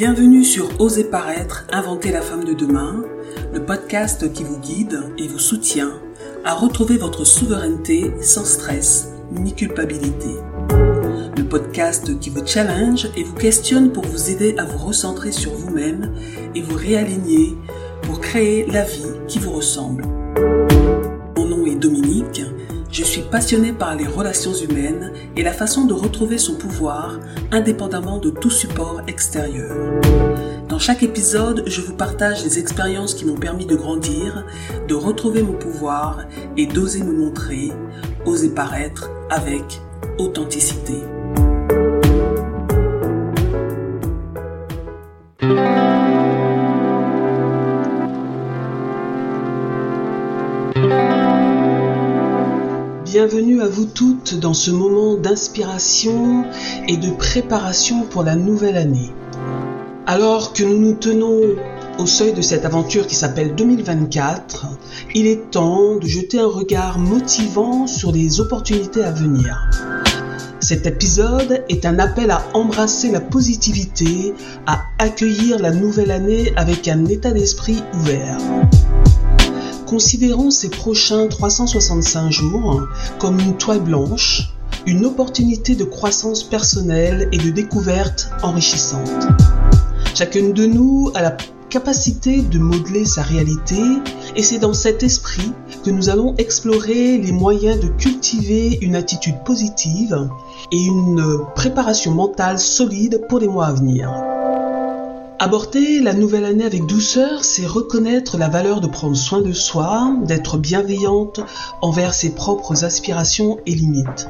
Bienvenue sur Oser paraître, inventer la femme de demain, le podcast qui vous guide et vous soutient à retrouver votre souveraineté sans stress ni culpabilité. Le podcast qui vous challenge et vous questionne pour vous aider à vous recentrer sur vous-même et vous réaligner pour créer la vie qui vous ressemble. Mon nom est Dominique je suis passionnée par les relations humaines et la façon de retrouver son pouvoir indépendamment de tout support extérieur. Dans chaque épisode, je vous partage les expériences qui m'ont permis de grandir, de retrouver mon pouvoir et d'oser me montrer, oser paraître avec authenticité. Bienvenue à vous toutes dans ce moment d'inspiration et de préparation pour la nouvelle année. Alors que nous nous tenons au seuil de cette aventure qui s'appelle 2024, il est temps de jeter un regard motivant sur les opportunités à venir. Cet épisode est un appel à embrasser la positivité, à accueillir la nouvelle année avec un état d'esprit ouvert. Considérons ces prochains 365 jours comme une toile blanche, une opportunité de croissance personnelle et de découverte enrichissante. Chacune de nous a la capacité de modeler sa réalité et c'est dans cet esprit que nous allons explorer les moyens de cultiver une attitude positive et une préparation mentale solide pour les mois à venir. Aborder la nouvelle année avec douceur, c'est reconnaître la valeur de prendre soin de soi, d'être bienveillante envers ses propres aspirations et limites.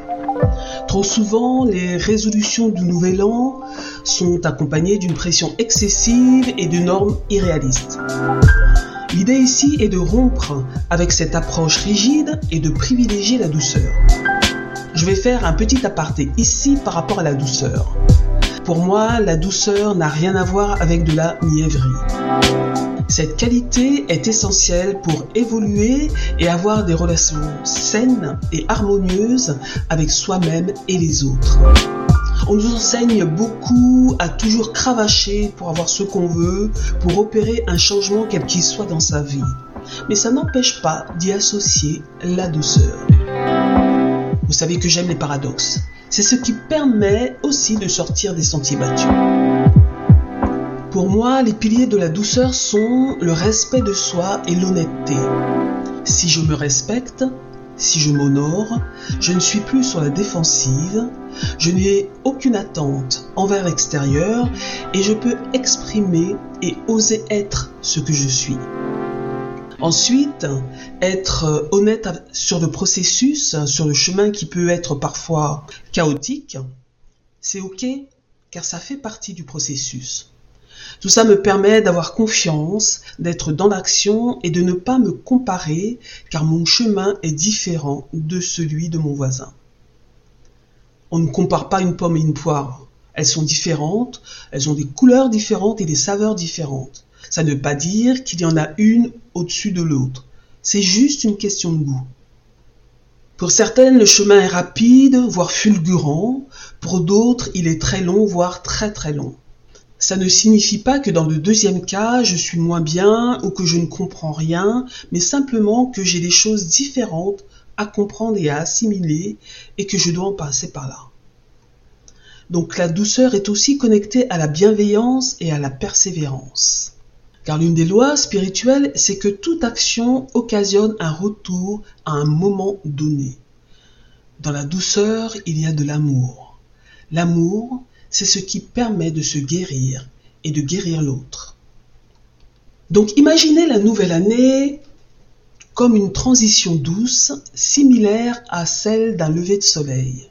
Trop souvent, les résolutions du nouvel an sont accompagnées d'une pression excessive et de normes irréalistes. L'idée ici est de rompre avec cette approche rigide et de privilégier la douceur. Je vais faire un petit aparté ici par rapport à la douceur. Pour moi, la douceur n'a rien à voir avec de la mièvrerie. Cette qualité est essentielle pour évoluer et avoir des relations saines et harmonieuses avec soi-même et les autres. On nous enseigne beaucoup à toujours cravacher pour avoir ce qu'on veut, pour opérer un changement quel qu'il soit dans sa vie. Mais ça n'empêche pas d'y associer la douceur. Vous savez que j'aime les paradoxes. C'est ce qui permet aussi de sortir des sentiers battus. Pour moi, les piliers de la douceur sont le respect de soi et l'honnêteté. Si je me respecte, si je m'honore, je ne suis plus sur la défensive, je n'ai aucune attente envers l'extérieur et je peux exprimer et oser être ce que je suis. Ensuite, être honnête sur le processus, sur le chemin qui peut être parfois chaotique, c'est ok, car ça fait partie du processus. Tout ça me permet d'avoir confiance, d'être dans l'action et de ne pas me comparer, car mon chemin est différent de celui de mon voisin. On ne compare pas une pomme et une poire. Elles sont différentes, elles ont des couleurs différentes et des saveurs différentes. Ça ne veut pas dire qu'il y en a une au-dessus de l'autre. C'est juste une question de goût. Pour certaines, le chemin est rapide, voire fulgurant. Pour d'autres, il est très long, voire très très long. Ça ne signifie pas que dans le deuxième cas, je suis moins bien ou que je ne comprends rien, mais simplement que j'ai des choses différentes à comprendre et à assimiler et que je dois en passer par là. Donc la douceur est aussi connectée à la bienveillance et à la persévérance. Car l'une des lois spirituelles, c'est que toute action occasionne un retour à un moment donné. Dans la douceur, il y a de l'amour. L'amour, c'est ce qui permet de se guérir et de guérir l'autre. Donc imaginez la nouvelle année comme une transition douce, similaire à celle d'un lever de soleil.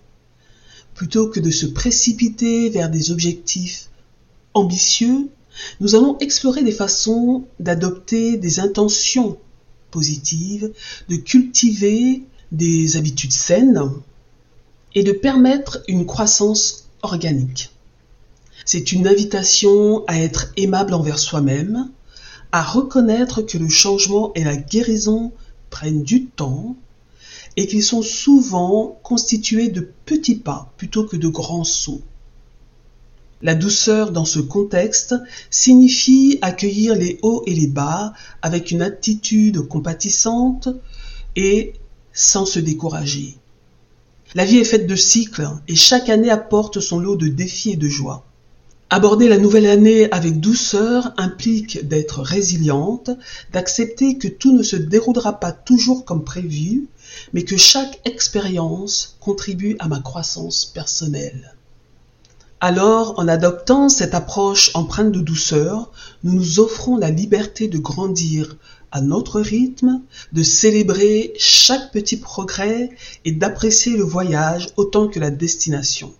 Plutôt que de se précipiter vers des objectifs ambitieux, nous allons explorer des façons d'adopter des intentions positives, de cultiver des habitudes saines et de permettre une croissance organique. C'est une invitation à être aimable envers soi-même, à reconnaître que le changement et la guérison prennent du temps et qu'ils sont souvent constitués de petits pas plutôt que de grands sauts. La douceur dans ce contexte signifie accueillir les hauts et les bas avec une attitude compatissante et sans se décourager. La vie est faite de cycles et chaque année apporte son lot de défis et de joie. Aborder la nouvelle année avec douceur implique d'être résiliente, d'accepter que tout ne se déroulera pas toujours comme prévu, mais que chaque expérience contribue à ma croissance personnelle. Alors, en adoptant cette approche empreinte de douceur, nous nous offrons la liberté de grandir à notre rythme, de célébrer chaque petit progrès et d'apprécier le voyage autant que la destination.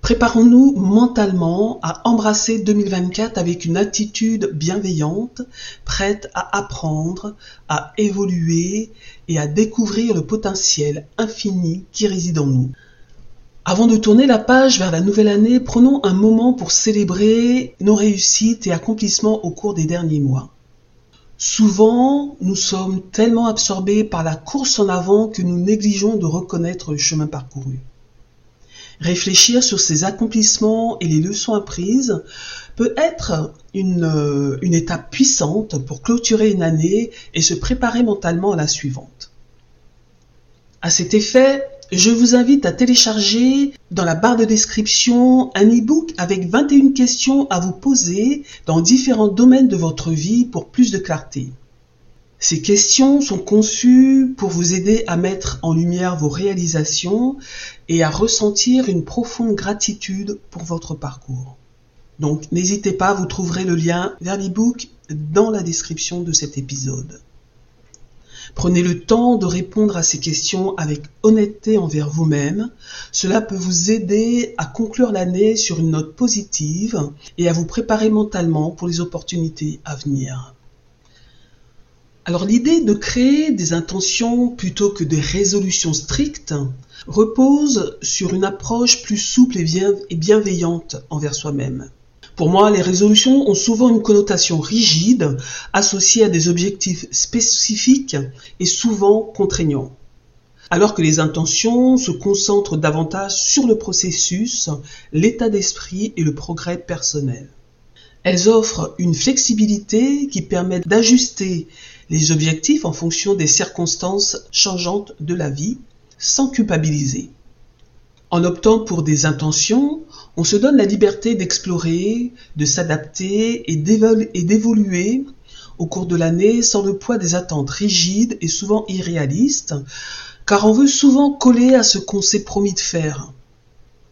Préparons-nous mentalement à embrasser 2024 avec une attitude bienveillante, prête à apprendre, à évoluer et à découvrir le potentiel infini qui réside en nous. Avant de tourner la page vers la nouvelle année, prenons un moment pour célébrer nos réussites et accomplissements au cours des derniers mois. Souvent, nous sommes tellement absorbés par la course en avant que nous négligeons de reconnaître le chemin parcouru. Réfléchir sur ces accomplissements et les leçons apprises peut être une, une étape puissante pour clôturer une année et se préparer mentalement à la suivante. À cet effet, je vous invite à télécharger dans la barre de description un e-book avec 21 questions à vous poser dans différents domaines de votre vie pour plus de clarté. Ces questions sont conçues pour vous aider à mettre en lumière vos réalisations et à ressentir une profonde gratitude pour votre parcours. Donc n'hésitez pas, vous trouverez le lien vers l'e-book dans la description de cet épisode. Prenez le temps de répondre à ces questions avec honnêteté envers vous-même. Cela peut vous aider à conclure l'année sur une note positive et à vous préparer mentalement pour les opportunités à venir. Alors l'idée de créer des intentions plutôt que des résolutions strictes repose sur une approche plus souple et, bienveillante envers soi-même. Pour moi, les résolutions ont souvent une connotation rigide, associée à des objectifs spécifiques et souvent contraignants. Alors que les intentions se concentrent davantage sur le processus, l'état d'esprit et le progrès personnel. Elles offrent une flexibilité qui permet d'ajuster les objectifs en fonction des circonstances changeantes de la vie sans culpabiliser. En optant pour des intentions, on se donne la liberté d'explorer, de s'adapter et d'évoluer au cours de l'année sans le poids des attentes rigides et souvent irréalistes, car on veut souvent coller à ce qu'on s'est promis de faire.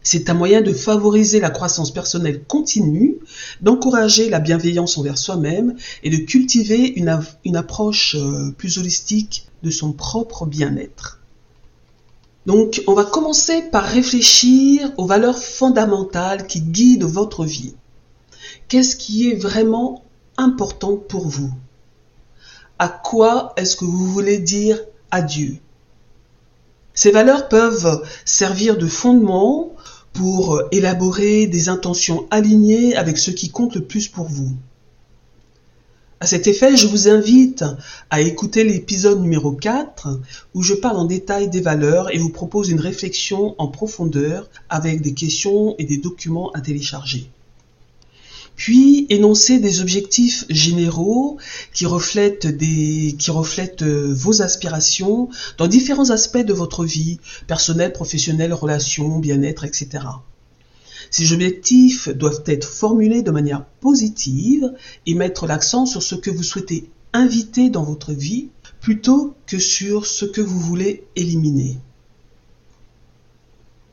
C'est un moyen de favoriser la croissance personnelle continue, d'encourager la bienveillance envers soi-même et de cultiver une, approche euh, plus holistique de son propre bien-être. Donc, on va commencer par réfléchir aux valeurs fondamentales qui guident votre vie. Qu'est-ce qui est vraiment important pour vous? À quoi est-ce que vous voulez dire adieu? Ces valeurs peuvent servir de fondement pour élaborer des intentions alignées avec ce qui compte le plus pour vous. À cet effet, je vous invite à écouter l'épisode numéro 4 où je parle en détail des valeurs et vous propose une réflexion en profondeur avec des questions et des documents à télécharger. Puis énoncer des objectifs généraux qui reflètent, euh, vos aspirations dans différents aspects de votre vie, personnelle, professionnelle, relations, bien-être, etc. Ces objectifs doivent être formulés de manière positive et mettre l'accent sur ce que vous souhaitez inviter dans votre vie plutôt que sur ce que vous voulez éliminer.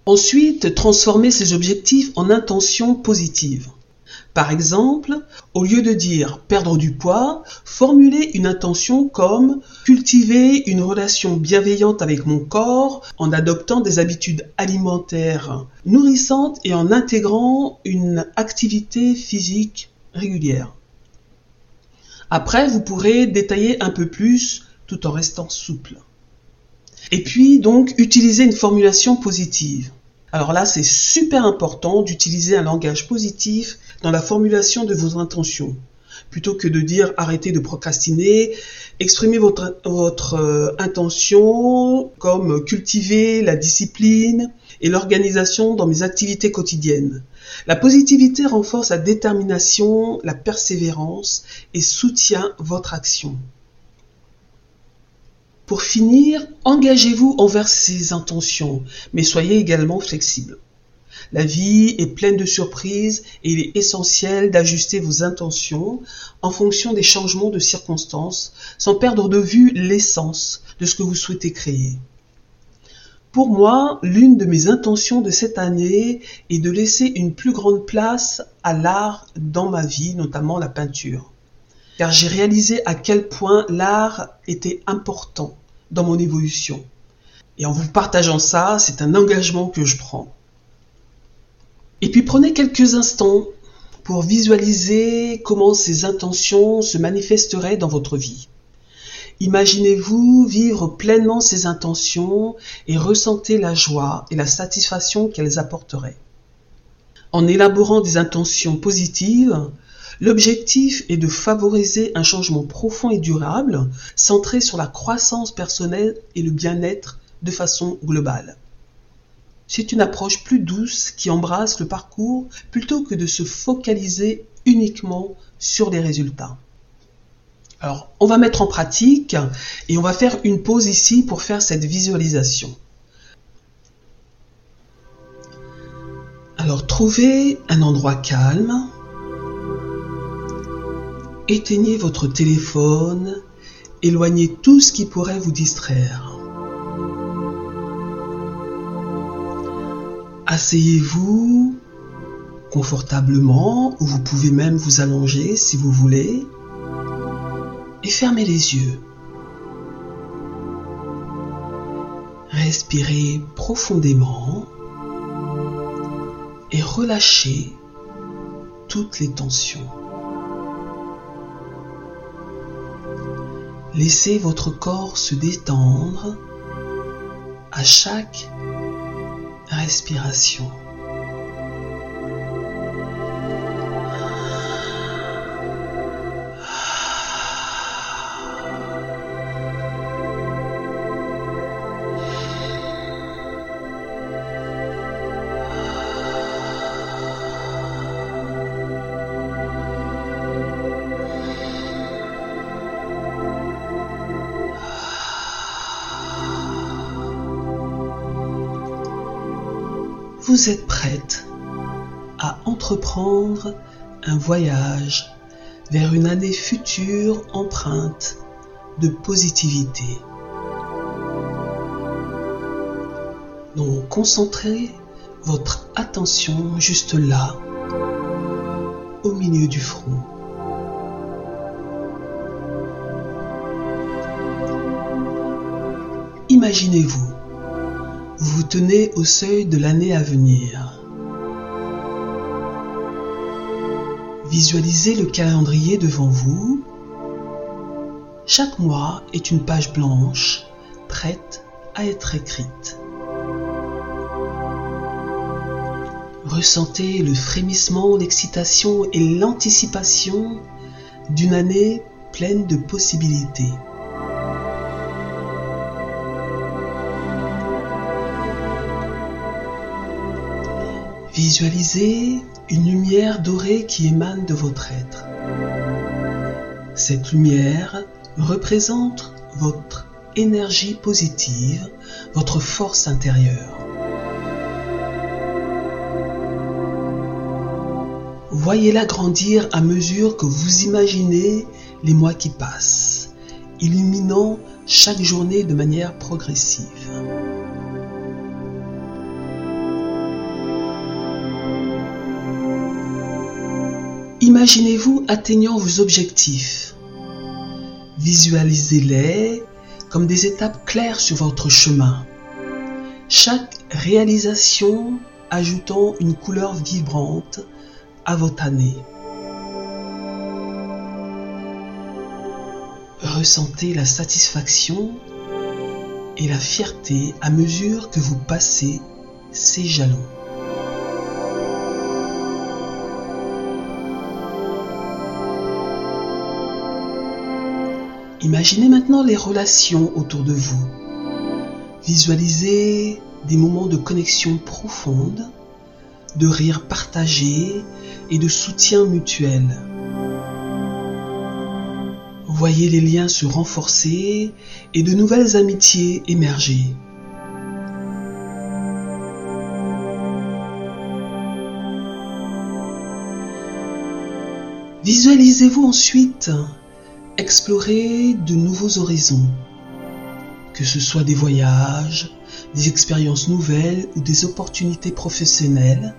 Ensuite, transformer ces objectifs en intentions positives. Par exemple, au lieu de dire perdre du poids, formulez une intention comme cultiver une relation bienveillante avec mon corps en adoptant des habitudes alimentaires nourrissantes et en intégrant une activité physique régulière. Après, vous pourrez détailler un peu plus tout en restant souple. Et puis donc utiliser une formulation positive. Alors là, c'est super important d'utiliser un langage positif dans la formulation de vos intentions. Plutôt que de dire arrêtez de procrastiner, exprimez votre, euh, intention comme cultiver la discipline et l'organisation dans mes activités quotidiennes. La positivité renforce la détermination, la persévérance et soutient votre action. Pour finir, engagez-vous envers ces intentions, mais soyez également flexible. La vie est pleine de surprises et il est essentiel d'ajuster vos intentions en fonction des changements de circonstances sans perdre de vue l'essence de ce que vous souhaitez créer. Pour moi, l'une de mes intentions de cette année est de laisser une plus grande place à l'art dans ma vie, notamment la peinture car j'ai réalisé à quel point l'art était important dans mon évolution. Et en vous partageant ça, c'est un engagement que je prends. Et puis prenez quelques instants pour visualiser comment ces intentions se manifesteraient dans votre vie. Imaginez-vous vivre pleinement ces intentions et ressentez la joie et la satisfaction qu'elles apporteraient. En élaborant des intentions positives, L'objectif est de favoriser un changement profond et durable, centré sur la croissance personnelle et le bien-être de façon globale. C'est une approche plus douce qui embrasse le parcours plutôt que de se focaliser uniquement sur les résultats. Alors, on va mettre en pratique et on va faire une pause ici pour faire cette visualisation. Alors, trouvez un endroit calme Éteignez votre téléphone, éloignez tout ce qui pourrait vous distraire. Asseyez-vous confortablement ou vous pouvez même vous allonger si vous voulez et fermez les yeux. Respirez profondément et relâchez toutes les tensions. Laissez votre corps se détendre à chaque respiration. Prête à entreprendre un voyage vers une année future empreinte de positivité. Donc concentrez votre attention juste là, au milieu du front. Imaginez-vous vous tenez au seuil de l'année à venir. Visualisez le calendrier devant vous. Chaque mois est une page blanche prête à être écrite. Ressentez le frémissement, l'excitation et l'anticipation d'une année pleine de possibilités. Visualisez une lumière dorée qui émane de votre être. Cette lumière représente votre énergie positive, votre force intérieure. Voyez-la grandir à mesure que vous imaginez les mois qui passent, illuminant chaque journée de manière progressive. Imaginez-vous atteignant vos objectifs. Visualisez-les comme des étapes claires sur votre chemin. Chaque réalisation ajoutant une couleur vibrante à votre année. Ressentez la satisfaction et la fierté à mesure que vous passez ces jalons. Imaginez maintenant les relations autour de vous. Visualisez des moments de connexion profonde, de rire partagé et de soutien mutuel. Voyez les liens se renforcer et de nouvelles amitiés émerger. Visualisez-vous ensuite explorer de nouveaux horizons, que ce soit des voyages, des expériences nouvelles ou des opportunités professionnelles.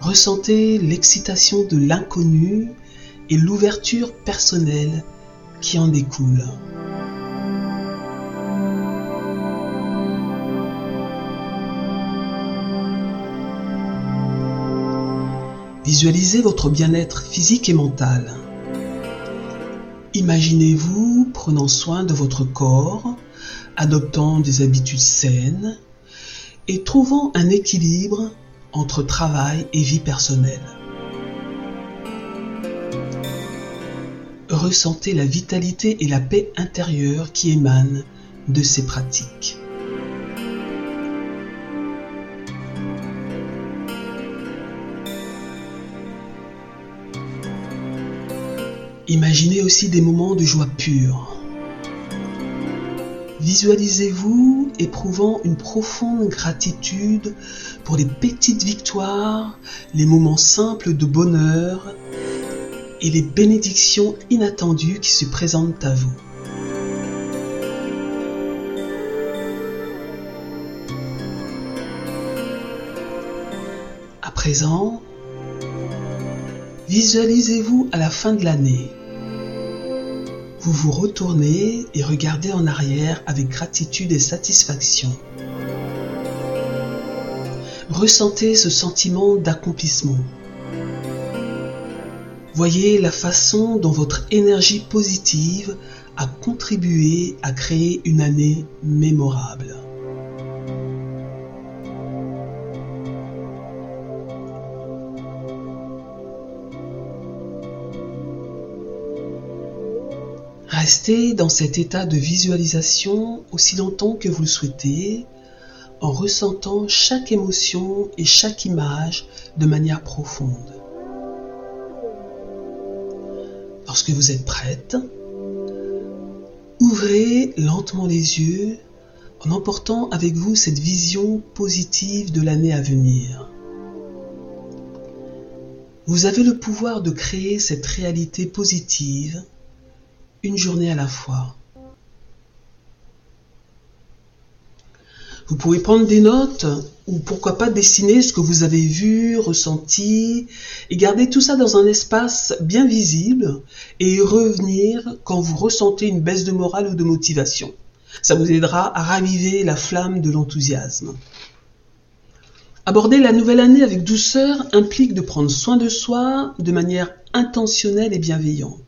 Ressentez l'excitation de l'inconnu et l'ouverture personnelle qui en découle. Visualisez votre bien-être physique et mental. Imaginez-vous prenant soin de votre corps, adoptant des habitudes saines et trouvant un équilibre entre travail et vie personnelle. Ressentez la vitalité et la paix intérieure qui émanent de ces pratiques. Imaginez aussi des moments de joie pure. Visualisez-vous éprouvant une profonde gratitude pour les petites victoires, les moments simples de bonheur et les bénédictions inattendues qui se présentent à vous. À présent, visualisez-vous à la fin de l'année vous vous retournez et regardez en arrière avec gratitude et satisfaction. Ressentez ce sentiment d'accomplissement. Voyez la façon dont votre énergie positive a contribué à créer une année mémorable. Restez dans cet état de visualisation aussi longtemps que vous le souhaitez, en ressentant chaque émotion et chaque image de manière profonde. Lorsque vous êtes prête, ouvrez lentement les yeux en emportant avec vous cette vision positive de l'année à venir. Vous avez le pouvoir de créer cette réalité positive une journée à la fois. Vous pouvez prendre des notes ou pourquoi pas dessiner ce que vous avez vu, ressenti et garder tout ça dans un espace bien visible et revenir quand vous ressentez une baisse de morale ou de motivation. Ça vous aidera à raviver la flamme de l'enthousiasme. Aborder la nouvelle année avec douceur implique de prendre soin de soi de manière intentionnelle et bienveillante.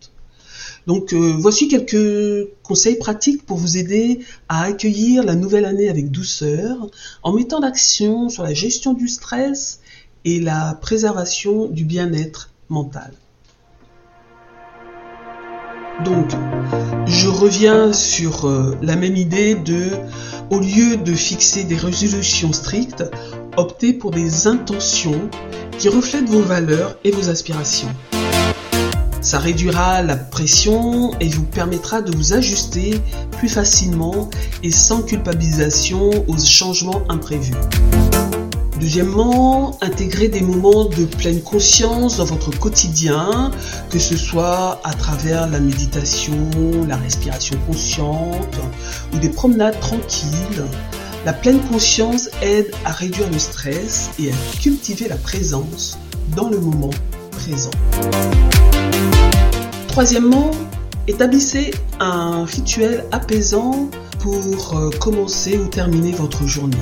Donc euh, voici quelques conseils pratiques pour vous aider à accueillir la nouvelle année avec douceur en mettant l'action sur la gestion du stress et la préservation du bien-être mental. Donc, je reviens sur euh, la même idée de, au lieu de fixer des résolutions strictes, optez pour des intentions qui reflètent vos valeurs et vos aspirations. Ça réduira la pression et vous permettra de vous ajuster plus facilement et sans culpabilisation aux changements imprévus. Deuxièmement, intégrer des moments de pleine conscience dans votre quotidien, que ce soit à travers la méditation, la respiration consciente ou des promenades tranquilles. La pleine conscience aide à réduire le stress et à cultiver la présence dans le moment présent. Troisièmement, établissez un rituel apaisant pour euh, commencer ou terminer votre journée.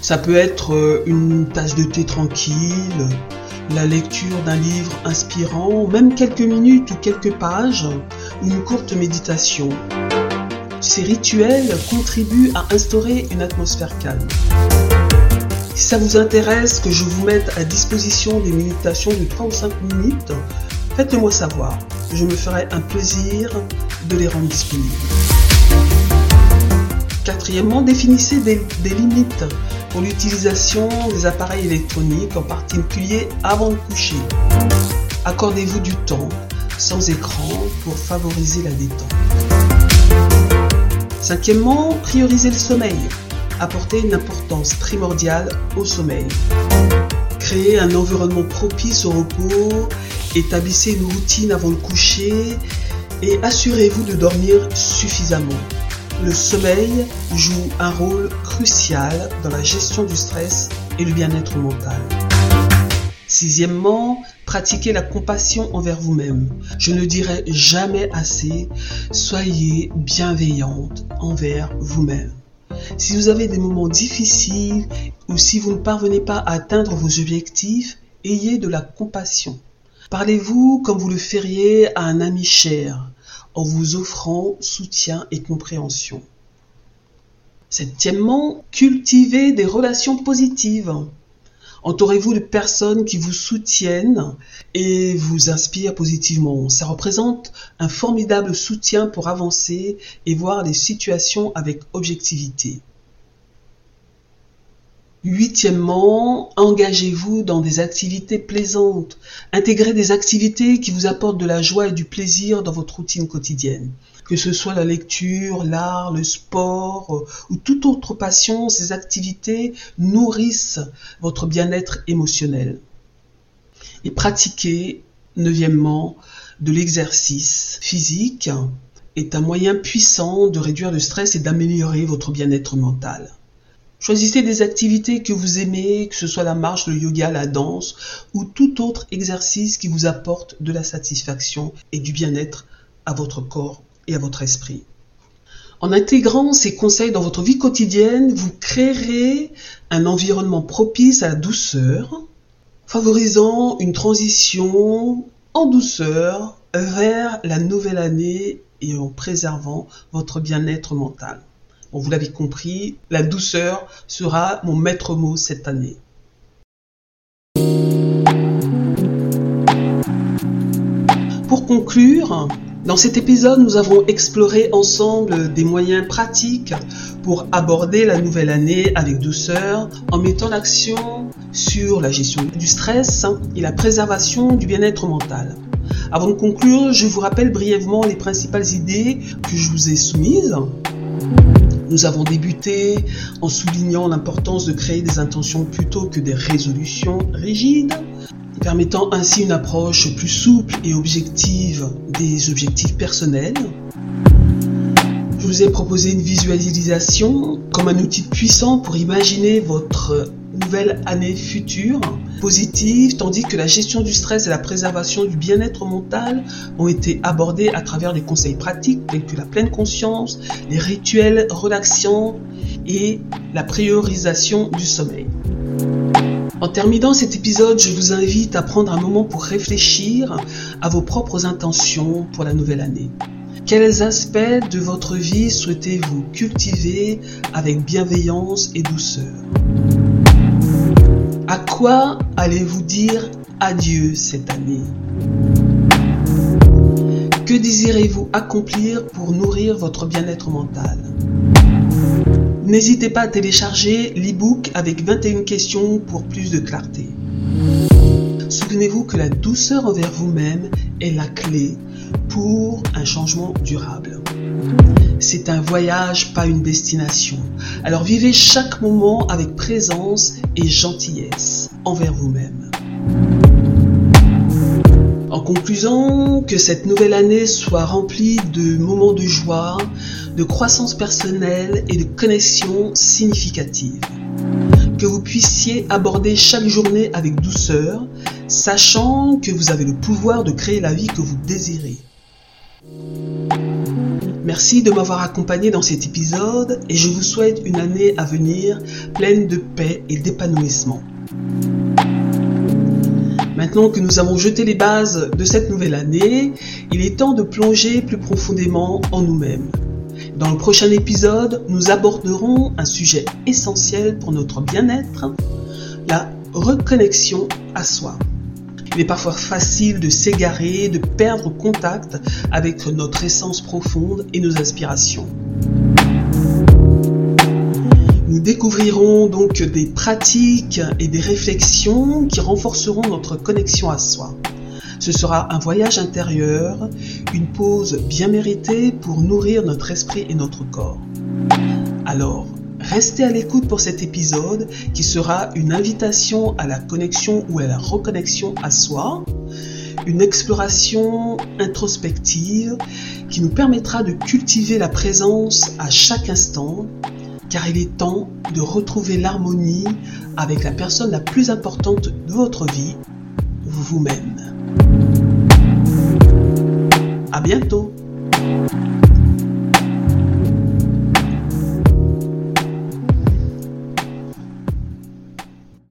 Ça peut être euh, une tasse de thé tranquille, la lecture d'un livre inspirant, même quelques minutes ou quelques pages, une courte méditation. Ces rituels contribuent à instaurer une atmosphère calme. Si ça vous intéresse que je vous mette à disposition des méditations de 3 ou 5 minutes, Faites-le moi savoir. Je me ferai un plaisir de les rendre disponibles. Quatrièmement, définissez des, limites pour l'utilisation des appareils électroniques, en particulier avant de coucher. Accordez-vous du temps sans écran pour favoriser la détente. Cinquièmement, priorisez le sommeil. Apportez une importance primordiale au sommeil. Créez un environnement propice au repos, établissez une routine avant le coucher et assurez-vous de dormir suffisamment. Le sommeil joue un rôle crucial dans la gestion du stress et le bien-être mental. Sixièmement, pratiquez la compassion envers vous-même. Je ne dirai jamais assez, soyez bienveillante envers vous-même. Si vous avez des moments difficiles ou si vous ne parvenez pas à atteindre vos objectifs, ayez de la compassion. Parlez-vous comme vous le feriez à un ami cher, en vous offrant soutien et compréhension. Septièmement, cultivez des relations positives. Entourez-vous de personnes qui vous soutiennent et vous inspirent positivement. Ça représente un formidable soutien pour avancer et voir les situations avec objectivité. Huitièmement, engagez-vous dans des activités plaisantes. Intégrez des activités qui vous apportent de la joie et du plaisir dans votre routine quotidienne. Que ce soit la lecture, l'art, le sport euh, ou toute autre passion, ces activités nourrissent votre bien-être émotionnel. Et pratiquez, neuvièmement, de l'exercice physique est un moyen puissant de réduire le stress et d'améliorer votre bien-être mental. Choisissez des activités que vous aimez, que ce soit la marche, le yoga, la danse ou tout autre exercice qui vous apporte de la satisfaction et du bien-être à votre corps et à votre esprit. En intégrant ces conseils dans votre vie quotidienne, vous créerez un environnement propice à la douceur, favorisant une transition en douceur vers la nouvelle année et en préservant votre bien-être mental vous l'avez compris, la douceur sera mon maître mot cette année. Pour conclure, dans cet épisode, nous avons exploré ensemble des moyens pratiques pour aborder la nouvelle année avec douceur en mettant l'action sur la gestion du stress et la préservation du bien-être mental. Avant de conclure, je vous rappelle brièvement les principales idées que je vous ai soumises. Nous avons débuté en soulignant l'importance de créer des intentions plutôt que des résolutions rigides, permettant ainsi une approche plus souple et objective des objectifs personnels. Je vous ai proposé une visualisation comme un outil puissant pour imaginer votre nouvelle année future positive, tandis que la gestion du stress et la préservation du bien-être mental ont été abordées à travers des conseils pratiques tels que la pleine conscience, les rituels relaxants et la priorisation du sommeil. En terminant cet épisode, je vous invite à prendre un moment pour réfléchir à vos propres intentions pour la nouvelle année. Quels aspects de votre vie souhaitez-vous cultiver avec bienveillance et douceur? À quoi allez-vous dire adieu cette année? Que désirez-vous accomplir pour nourrir votre bien-être mental? N'hésitez pas à télécharger l'e-book avec 21 questions pour plus de clarté. Souvenez-vous que la douceur envers vous-même est la clé pour un changement durable. C'est un voyage, pas une destination. Alors vivez chaque moment avec présence et gentillesse envers vous-même. En conclusion, que cette nouvelle année soit remplie de moments de joie, de croissance personnelle et de connexions significatives. Que vous puissiez aborder chaque journée avec douceur, sachant que vous avez le pouvoir de créer la vie que vous désirez. Merci de m'avoir accompagné dans cet épisode et je vous souhaite une année à venir pleine de paix et d'épanouissement. Maintenant que nous avons jeté les bases de cette nouvelle année, il est temps de plonger plus profondément en nous-mêmes. Dans le prochain épisode, nous aborderons un sujet essentiel pour notre bien-être, la reconnexion à soi. Il est parfois facile de s'égarer, de perdre contact avec notre essence profonde et nos aspirations. découvrirons donc des pratiques et des réflexions qui renforceront notre connexion à soi. Ce sera un voyage intérieur, une pause bien méritée pour nourrir notre esprit et notre corps. Alors, restez à l'écoute pour cet épisode qui sera une invitation à la connexion ou à la reconnexion à soi, une exploration introspective qui nous permettra de cultiver la présence à chaque instant, car il est temps de retrouver l'harmonie avec la personne la plus importante de votre vie, vous-même. À bientôt